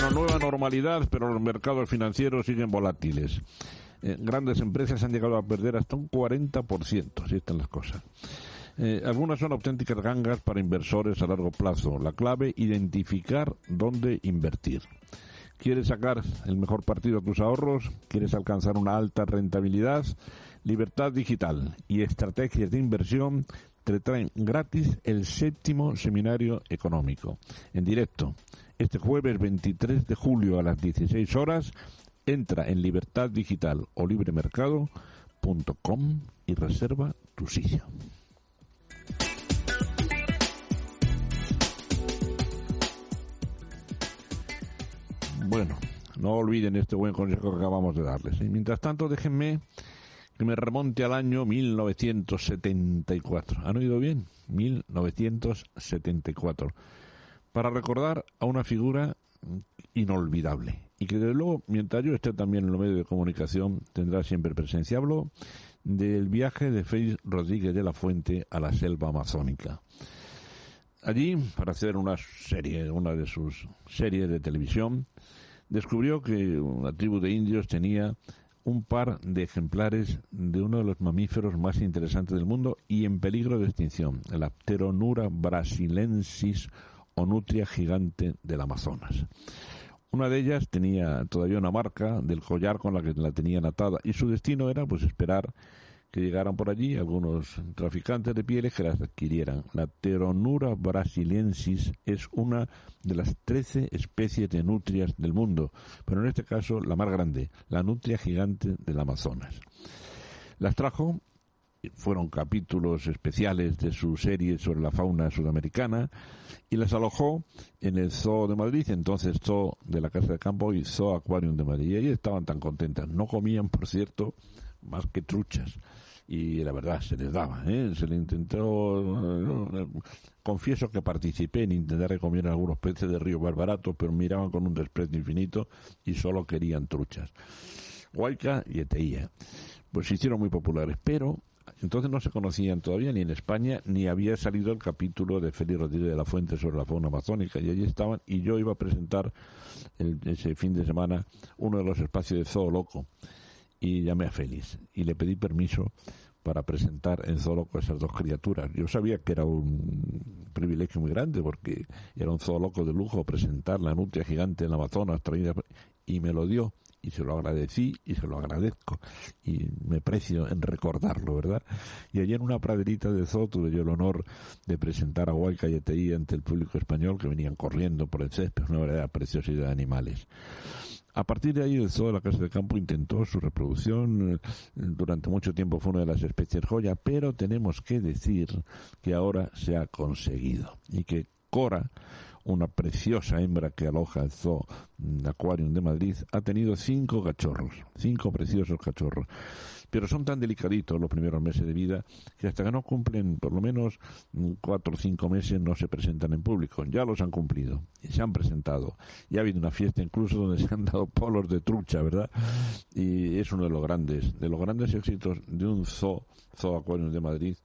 Bueno, nueva normalidad, pero los mercados financieros siguen volátiles. Eh, grandes empresas han llegado a perder hasta un 40%, así están las cosas. Eh, algunas son auténticas gangas para inversores a largo plazo. La clave, identificar dónde invertir. ¿Quieres sacar el mejor partido a tus ahorros? ¿Quieres alcanzar una alta rentabilidad? Libertad Digital y Estrategias de Inversión te traen gratis el séptimo seminario económico en directo este jueves 23 de julio a las 16 horas. Entra en Libertad Digital o libremercado.com y reserva tu silla. Bueno, no olviden este buen consejo que acabamos de darles. ¿eh? Mientras tanto, déjenme que me remonte al año 1974. ¿Han oído bien? 1974 para recordar a una figura inolvidable y que desde luego, mientras yo esté también en los medios de comunicación, tendrá siempre presencia. Hablo del viaje de Félix Rodríguez de la Fuente a la selva amazónica. Allí, para hacer una serie, una de sus series de televisión, descubrió que una tribu de indios tenía un par de ejemplares de uno de los mamíferos más interesantes del mundo y en peligro de extinción, el Apteronura brasilensis o nutria gigante del Amazonas. Una de ellas tenía todavía una marca del collar con la que la tenían atada y su destino era pues esperar que llegaran por allí algunos traficantes de pieles que las adquirieran. La Pteronura brasiliensis es una de las 13 especies de nutrias del mundo, pero en este caso la más grande, la nutria gigante del Amazonas. Las trajo fueron capítulos especiales de su serie sobre la fauna sudamericana y las alojó en el Zoo de Madrid, entonces Zoo de la Casa de Campo y Zoo Aquarium de Madrid. Y estaban tan contentas. No comían, por cierto, más que truchas. Y la verdad, se les daba. ¿eh? Se le intentó. confieso que participé en intentar comieran algunos peces de río barbarato, pero miraban con un desprecio infinito y solo querían truchas. Huayca y Eteía. Pues se hicieron muy populares, pero entonces no se conocían todavía ni en España ni había salido el capítulo de Félix Rodríguez de la Fuente sobre la fauna amazónica. Y allí estaban y yo iba a presentar ese fin de semana uno de los espacios de Zoo Loco. Y llamé a Félix y le pedí permiso para presentar en Zoo Loco esas dos criaturas. Yo sabía que era un privilegio muy grande porque era un Zoo Loco de lujo presentar la nutria gigante en la Amazonas traída y me lo dio y se lo agradecí y se lo agradezco y me precio en recordarlo, ¿verdad? Y allí en una praderita de zoo tuve yo el honor de presentar a Huayca y ante el público español que venían corriendo por el césped, una verdadera preciosidad de animales. A partir de ahí, el zoo de la Casa de Campo intentó su reproducción. Eh, durante mucho tiempo fue una de las especies joya, pero tenemos que decir que ahora se ha conseguido y que Cora una preciosa hembra que aloja el Zoo Aquarium de Madrid, ha tenido cinco cachorros, cinco preciosos cachorros. Pero son tan delicaditos los primeros meses de vida que hasta que no cumplen por lo menos cuatro o cinco meses no se presentan en público. Ya los han cumplido se han presentado. Y ha habido una fiesta incluso donde se han dado polos de trucha, ¿verdad? Y es uno de los grandes, de los grandes éxitos de un zoo, Zoo Aquarium de Madrid,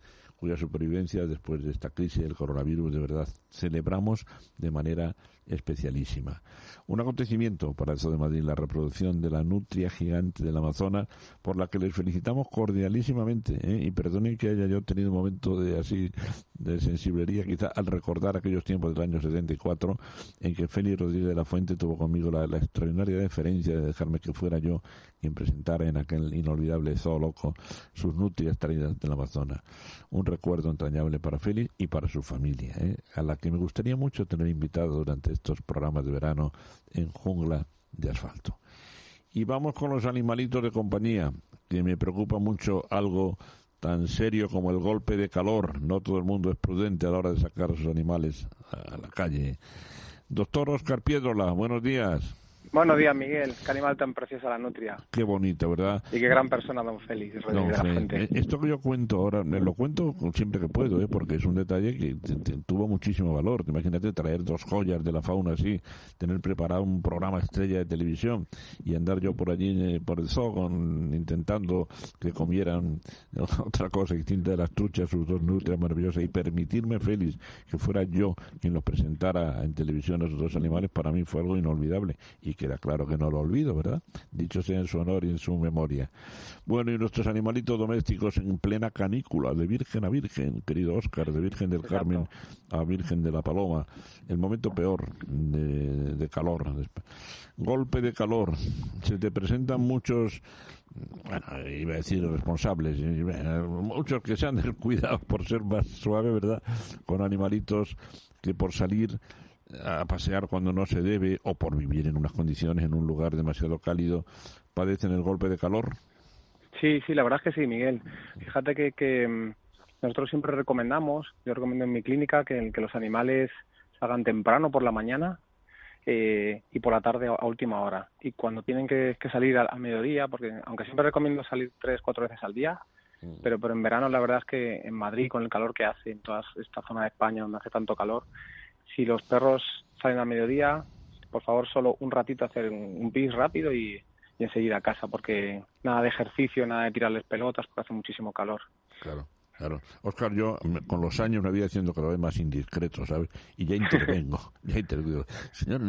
cuya supervivencia después de esta crisis del coronavirus de verdad celebramos de manera especialísima. Un acontecimiento para el Zoo de Madrid, la reproducción de la nutria gigante del Amazonas, por la que les felicitamos cordialísimamente, ¿eh? y perdonen que haya yo tenido un momento de así de sensiblería quizá al recordar aquellos tiempos del año 74 en que Félix Rodríguez de la Fuente tuvo conmigo la, la extraordinaria deferencia de dejarme que fuera yo quien presentara en aquel inolvidable zoo loco sus nutrias traídas del Amazonas. Un recuerdo entrañable para Félix y para su familia, ¿eh? a la que me gustaría mucho tener invitado durante estos programas de verano en Jungla de Asfalto. Y vamos con los animalitos de compañía, que me preocupa mucho algo tan serio como el golpe de calor. No todo el mundo es prudente a la hora de sacar a sus animales a la calle. Doctor Oscar Piedrola, buenos días. Buenos días, Miguel. Qué animal tan preciosa la nutria. Qué bonita, ¿verdad? Y qué gran persona, don Félix. Don Félix. Esto que yo cuento ahora, lo cuento siempre que puedo, ¿eh? porque es un detalle que tuvo muchísimo valor. Imagínate traer dos joyas de la fauna así, tener preparado un programa estrella de televisión y andar yo por allí, eh, por el zoo, con, intentando que comieran (laughs) otra cosa distinta de las truchas, sus dos nutrias maravillosas, y permitirme, Félix, que fuera yo quien los presentara en televisión a esos dos animales, para mí fue algo inolvidable. Y queda claro que no lo olvido, ¿verdad? Dicho sea en su honor y en su memoria. Bueno, y nuestros animalitos domésticos en plena canícula, de virgen a virgen, querido Oscar, de Virgen del Carmen a Virgen de la Paloma, el momento peor de, calor. Golpe de calor. Se te presentan muchos bueno, iba a decir responsables, muchos que se han (laughs) descuidado por ser más suave, ¿verdad? Con animalitos que por salir a pasear cuando no se debe o por vivir en unas condiciones en un lugar demasiado cálido padecen el golpe de calor? Sí, sí, la verdad es que sí, Miguel. Fíjate que, que mm, nosotros siempre recomendamos, yo recomiendo en mi clínica que, que los animales salgan temprano por la mañana eh, y por la tarde a, última hora. Y cuando tienen que, salir al, mediodía, porque aunque siempre recomiendo salir tres, cuatro veces al día, mm. pero, pero en verano la verdad es que en Madrid, con el calor que hace, en toda esta zona de España donde hace tanto calor, si los perros salen a mediodía, por favor solo un ratito hacer un, pis rápido y, enseguida a casa, porque nada de ejercicio, nada de tirarles pelotas, porque hace muchísimo calor. Claro. Claro. Oscar, yo con los años me voy haciendo cada vez más indiscreto, ¿sabes? Y ya intervengo, (laughs) ya intervengo. Señor,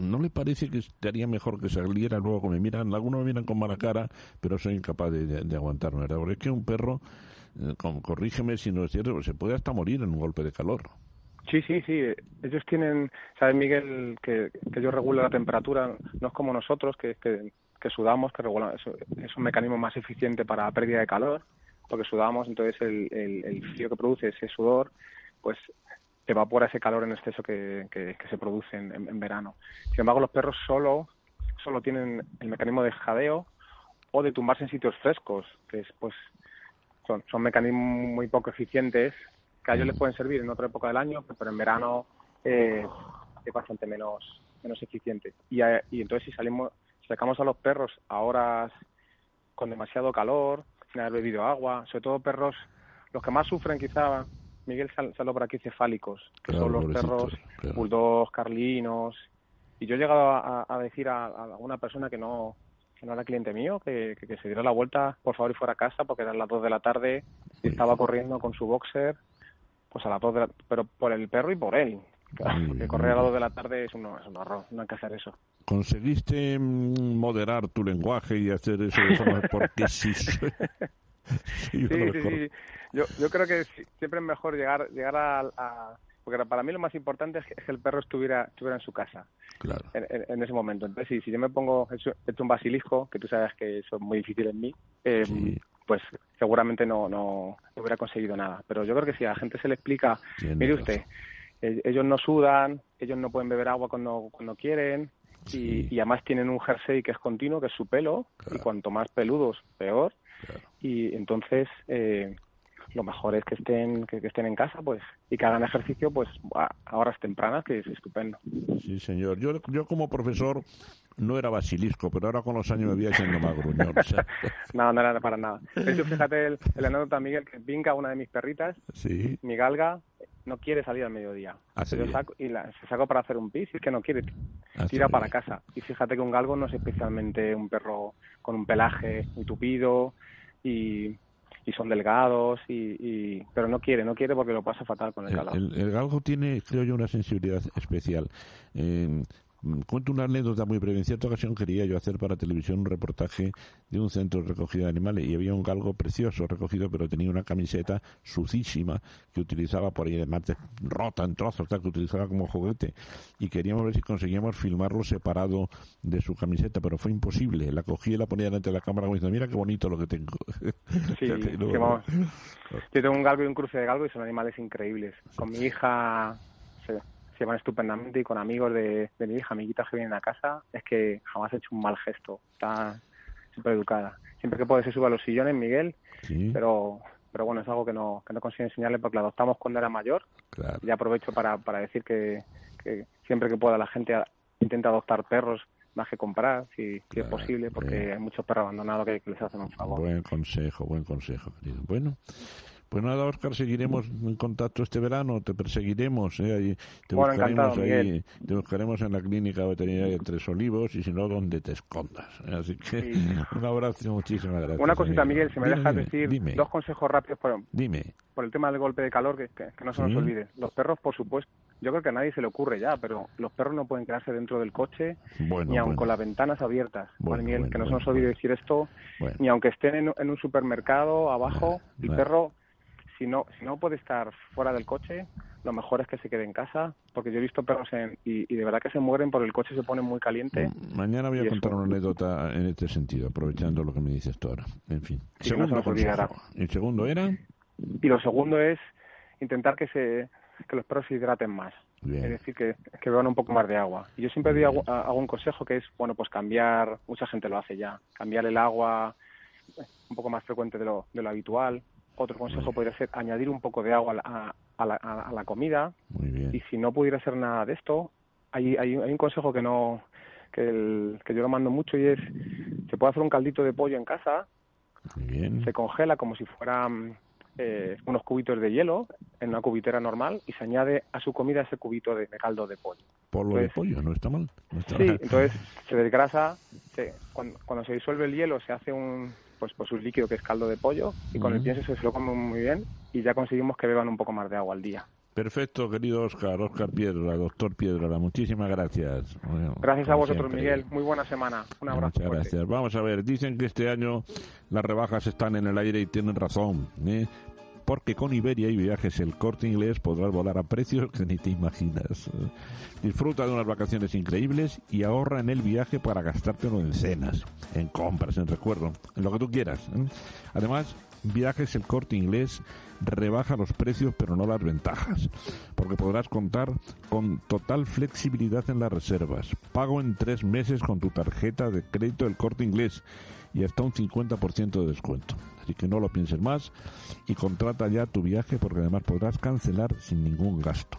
¿no le parece que estaría mejor que saliera luego que me miran? Algunos me miran con mala cara, pero soy incapaz de, aguantarme, ¿verdad? Porque es que un perro, eh, corrígeme si no es cierto, se puede hasta morir en un golpe de calor. Sí, sí, sí. Ellos tienen, sabes Miguel, que, que ellos regulan la temperatura, no es como nosotros, que, sudamos, que regulan, es, es un mecanismo más eficiente para pérdida de calor. porque sudamos, entonces el, el, el frío que produce ese sudor, pues evapora ese calor en exceso que, se produce en, en- en verano. Sin embargo, los perros solo, solo tienen el mecanismo de jadeo o de tumbarse en sitios frescos, que es, pues, son, son mecanismos muy poco eficientes que a ellos les pueden servir en otra época del año, pero en verano eh, es bastante menos menos eficiente. Y, a- y entonces si salimos, si sacamos a los perros a horas con demasiado calor, sin haber bebido agua, sobre todo perros, los que más sufren quizá, Miguel sal- salió por aquí cefálicos, que Claro, son los perros claro. bulldogs, carlinos, y yo he llegado a, a- a decir a, a alguna persona que no que no era cliente mío, que, que, que se diera la vuelta, por favor, y fuera a casa, porque eran las 2 de la tarde y estaba corriendo con su boxer, pues a las 2 de la... pero por el perro y por él. Claro, porque bien, correr a las 2 de la tarde es un, es un horror, no hay que hacer eso. ¿Conseguiste mm, moderar tu lenguaje y hacer eso de forma porque sí? (laughs) sí, Sí, lo sí, sí. Yo, yo creo que si- siempre es mejor llegar llegar a, a- Porque para mí lo más importante es que, el perro estuviera estuviera en su casa Claro. en, en- en ese momento. Entonces, si, si yo me pongo hecho, hecho un basilisco, que tú sabes que eso es muy difícil en mí, eh, pues seguramente no, no no hubiera conseguido nada. Pero yo creo que si a la gente se le explica, mire usted, eh, ellos no sudan, ellos no pueden beber agua cuando, cuando quieren, y, y además tienen un jersey que es continuo, que es su pelo, y cuanto más peludos, peor. Y entonces, eh, lo mejor es que estén, que, que estén en casa, pues, y que hagan ejercicio, pues, a horas tempranas, que es estupendo. Sí, señor. Yo, yo como profesor no era basilisco, pero ahora con los años me voy haciendo más gruñón. o sea, (laughs) No, no era para nada. Hecho, fíjate el, el anécdota, Miguel, que Vinca, una de mis perritas, sí. mi galga, no quiere salir al mediodía. Yo saco, y la, se saco para hacer un pis y es que no quiere. Hace Tira para casa. Y fíjate que un galgo no es especialmente un perro con un pelaje muy tupido y, y son delgados, y, y- pero no quiere, no quiere porque lo pasa fatal con el El, calor. el- el galgo tiene, creo yo, una sensibilidad especial. Eh, cuento una anécdota muy breve. En cierta ocasión quería yo hacer para televisión un reportaje de un centro de recogida de animales y había un galgo precioso recogido, pero tenía una camiseta sucísima que utilizaba por ahí, además de rota en trozos, tal, que utilizaba como juguete. Y queríamos ver si conseguíamos filmarlo separado de su camiseta, pero fue imposible. La cogí y la ponía delante de la cámara como diciendo, mira qué bonito lo que tengo. Sí, (laughs) luego- que vamos. Yo tengo un galgo y un cruce de galgo y son animales increíbles. Con mi hija se, se llevan estupendamente y con amigos de, de mi hija, amiguitas que vienen a casa, es que jamás he hecho un mal gesto. Está súper educada. Siempre que puede se sube a los sillones, Miguel, Sí. pero pero bueno, es algo que no, que no consigo enseñarle porque la adoptamos cuando era mayor. Claro. Y aprovecho para, para decir que, que siempre que pueda la gente intenta adoptar perros más que comprar, si, si es posible, porque hay muchos perros abandonados que, que les hacen un favor. Buen consejo, buen consejo, querido. Bueno, pues nada, Oscar, seguiremos en contacto este verano, te perseguiremos, ¿eh? Te Bueno, buscaremos ahí, te buscaremos en la clínica veterinaria de Tres Olivos y si no, donde te escondas. Así que Sí. (laughs) un abrazo muchísimas gracias. Una cosita, amigo. Miguel, si me Dime, dejas dime, decir Dime, dos consejos rápidos por, dime. por el tema del golpe de calor, que, que- que no se nos Sí. olvide. Los perros, por supuesto, yo creo que a nadie se le ocurre ya, pero los perros no pueden quedarse dentro del coche, Bueno, ni aun bueno. con las ventanas abiertas. Bueno, ¿vale, Miguel? que no se nos olvide decir esto, ni aunque estén en, en un supermercado abajo, el perro, si no, si no puede estar fuera del coche, lo mejor es que se quede en casa, porque yo he visto perros en, y, y de verdad que se mueren porque el coche se pone muy caliente. Mañana voy a contar eso. una anécdota en este sentido, aprovechando lo que me dices tú ahora. En fin. Sí, que no se. El segundo era. Y lo segundo es intentar que se que los perros se hidraten más. Bien. Es decir, que, que beban un poco más de agua. Y yo siempre doy un consejo que es, bueno, pues cambiar, mucha gente lo hace ya, cambiar el agua eh, un poco más frecuente de lo, de lo habitual. Otro consejo podría ser añadir un poco de agua a la, a- a la, a- la comida. Muy bien. Y si no pudiera ser nada de esto, hay, hay, hay un consejo que no que, el- que yo lo mando mucho y es, se puede hacer un caldito de pollo en casa, Muy bien. se congela como si fueran eh, unos cubitos de hielo en una cubitera normal y se añade a su comida ese cubito de, de caldo de pollo. Polvo de Entonces, pollo, no está mal. No está Sí, mal. entonces (laughs) se desgrasa, se- cuando, cuando se disuelve el hielo se hace un pues, pues un líquido que es caldo de pollo y con el Mm. pienso se lo come muy bien y ya conseguimos que beban un poco más de agua al día. Perfecto, querido Oscar, Oscar Piedra, doctor Piedra, muchísimas gracias. Bueno, Gracias a vosotros, siempre. Miguel. Muy buena semana. Un abrazo. Muchas fuerte. gracias. Vamos a ver, dicen que este año las rebajas están en el aire y tienen razón. ¿eh? Porque con Iberia y viajes el corte inglés podrás volar a precios que ni te imaginas. Disfruta de unas vacaciones increíbles y ahorra en el viaje para gastártelo en cenas, en compras, en recuerdo, en lo que tú quieras. ¿eh? Además, Viajes El Corte Inglés rebaja los precios pero no las ventajas, porque podrás contar con total flexibilidad en las reservas, pago en tres meses con tu tarjeta de crédito del Corte Inglés y hasta un 50% de descuento. Así que no lo pienses más y contrata ya tu viaje porque además podrás cancelar sin ningún gasto.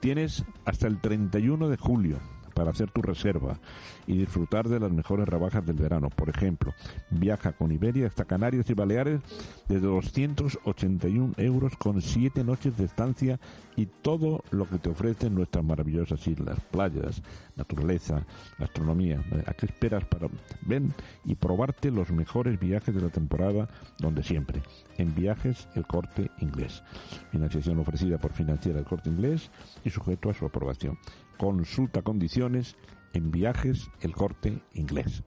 Tienes hasta el 31 de julio para hacer tu reserva y disfrutar de las mejores rebajas del verano. Por ejemplo, viaja con Iberia hasta Canarias y Baleares desde 281 euros con 7 noches de estancia y todo lo que te ofrecen nuestras maravillosas islas, playas, naturaleza, gastronomía. ¿A qué esperas para ven y probarte los mejores viajes de la temporada donde siempre? En Viajes El Corte Inglés. Financiación ofrecida por Financiera El Corte Inglés y sujeto a su aprobación. Consulta condiciones en Viajes El Corte Inglés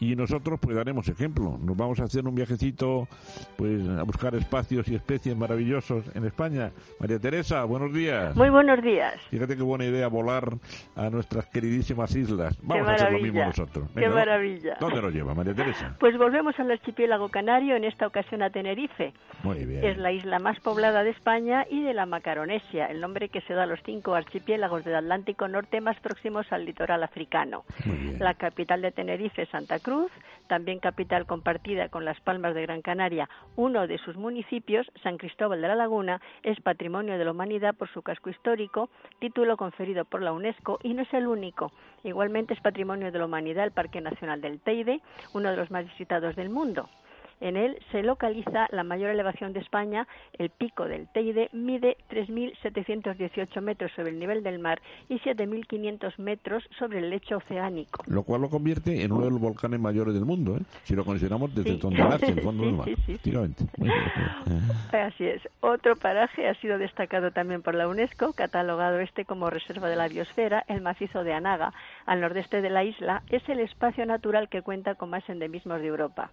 y nosotros pues daremos ejemplo. Nos vamos a hacer un viajecito pues a buscar espacios y especies maravillosos en España. María Teresa, buenos días. Muy buenos días. Fíjate qué buena idea volar a nuestras queridísimas islas. Vamos a hacer lo mismo nosotros. qué maravilla. ¿Dónde nos lleva María Teresa? Pues volvemos al archipiélago canario, en esta ocasión a Tenerife. Muy bien. Es la isla más poblada de España y de la Macaronesia, el nombre que se da a los cinco archipiélagos del Atlántico Norte más próximos al litoral africano. La capital de Tenerife, Santa Cruz, también capital compartida con Las Palmas de Gran Canaria, uno de sus municipios, San Cristóbal de la Laguna, es Patrimonio de la Humanidad por su casco histórico, título conferido por la UNESCO y no es el único. Igualmente es Patrimonio de la Humanidad el Parque Nacional del Teide, uno de los más visitados del mundo. En él se localiza la mayor elevación de España, el pico del Teide mide 3.718 metros sobre el nivel del mar y 7.500 metros sobre el lecho oceánico. Lo cual lo convierte en uno de los volcanes mayores del mundo, ¿eh? si lo consideramos desde nace el fondo (laughs) del mar. (laughs) (laughs) Así es. Otro paraje ha sido destacado también por la UNESCO, catalogado este como reserva de la biosfera, el macizo de Anaga, al nordeste de la isla, es el espacio natural que cuenta con más endemismos de Europa.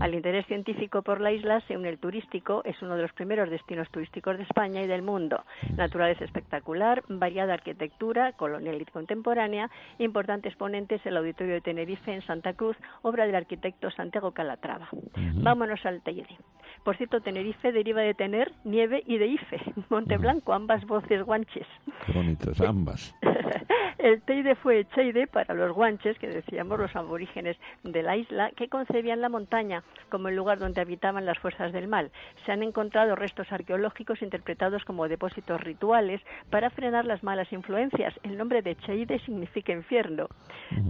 Al interés científico por la isla se une el turístico, es uno de los primeros destinos turísticos de España y del mundo. Naturaleza espectacular, variada arquitectura, colonial y contemporánea, importantes ponentes el Auditorio de Tenerife en Santa Cruz, obra del arquitecto Santiago Calatrava. Vámonos al Teide. Por cierto, Tenerife deriva de tener nieve y de Ife, (laughs) Monte Blanco, ambas voces guanches. Qué bonitas, ambas. (laughs) El Teide fue Cheide para los guanches, que decíamos los aborígenes de la isla, que concebían la montaña como el lugar donde habitaban las fuerzas del mal. Se han encontrado restos arqueológicos interpretados como depósitos rituales para frenar las malas influencias. El nombre de Cheide significa infierno.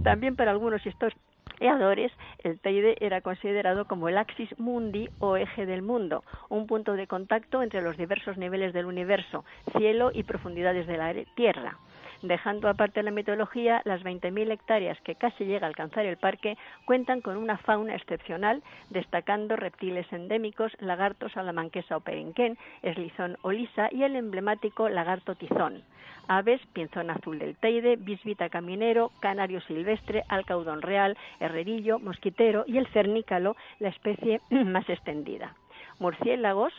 También para algunos historiadores, el Teide era considerado como el axis mundi o eje del mundo, un punto de contacto entre los diversos niveles del universo, cielo y profundidades de la tierra. Dejando aparte la mitología, las 20.000 hectáreas que casi llega a alcanzar el parque cuentan con una fauna excepcional, destacando reptiles endémicos, lagartos salamanquesa o perenquén, eslizón o lisa y el emblemático lagarto tizón. Aves, pinzón azul del Teide, bisbita caminero, canario silvestre, alcaudón real, herrerillo, mosquitero y el cernícalo, la especie (clears throat) más extendida. Murciélagos,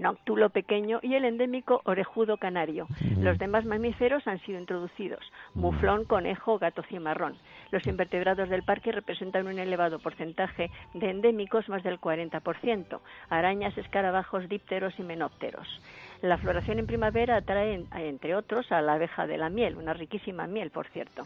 noctulo pequeño y el endémico orejudo canario. Los demás mamíferos han sido introducidos, muflón, conejo, gato cimarrón. Los invertebrados del parque representan un elevado porcentaje de endémicos, más del 40%, arañas, escarabajos, dípteros y menópteros. La floración en primavera atrae, entre otros, a la abeja de la miel, una riquísima miel, por cierto.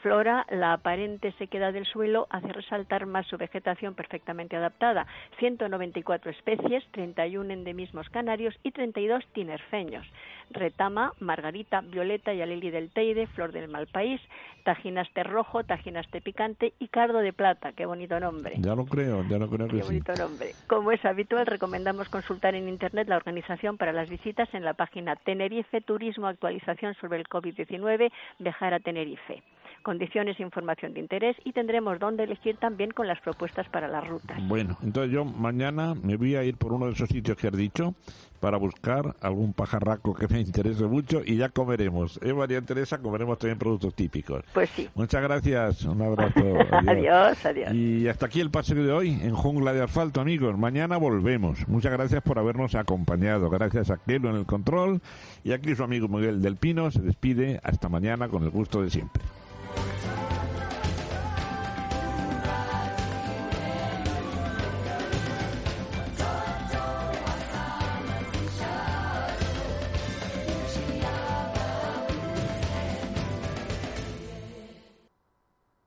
Flora, la aparente sequedad del suelo hace resaltar más su vegetación perfectamente adaptada. 194 especies, 31 endemismos canarios y 32 tinerfeños. Retama, margarita, violeta y alili del Teide, flor del malpaís, tajinaste rojo, tajinaste picante y cardo de plata. Qué bonito nombre. Ya lo creo, ya lo creo que Qué bonito nombre. Como es habitual, recomendamos consultar en Internet la organización para las visitas en la página Tenerife Turismo Actualización sobre el COVID-19, Viajar a Tenerife condiciones e información de interés y tendremos dónde elegir también con las propuestas para las rutas. Bueno, entonces yo mañana me voy a ir por uno de esos sitios que has dicho para buscar algún pajarraco que me interese mucho y ya comeremos. ¿Eh, María Teresa? Comeremos también productos típicos. Pues sí. Muchas gracias. Un abrazo. (laughs) adiós, adiós. Y hasta aquí el paseo de hoy en Jungla de Asfalto, amigos. Mañana volvemos. Muchas gracias por habernos acompañado. Gracias a Kelo en el control y aquí su amigo Miguel del Pino se despide. Hasta mañana con el gusto de siempre.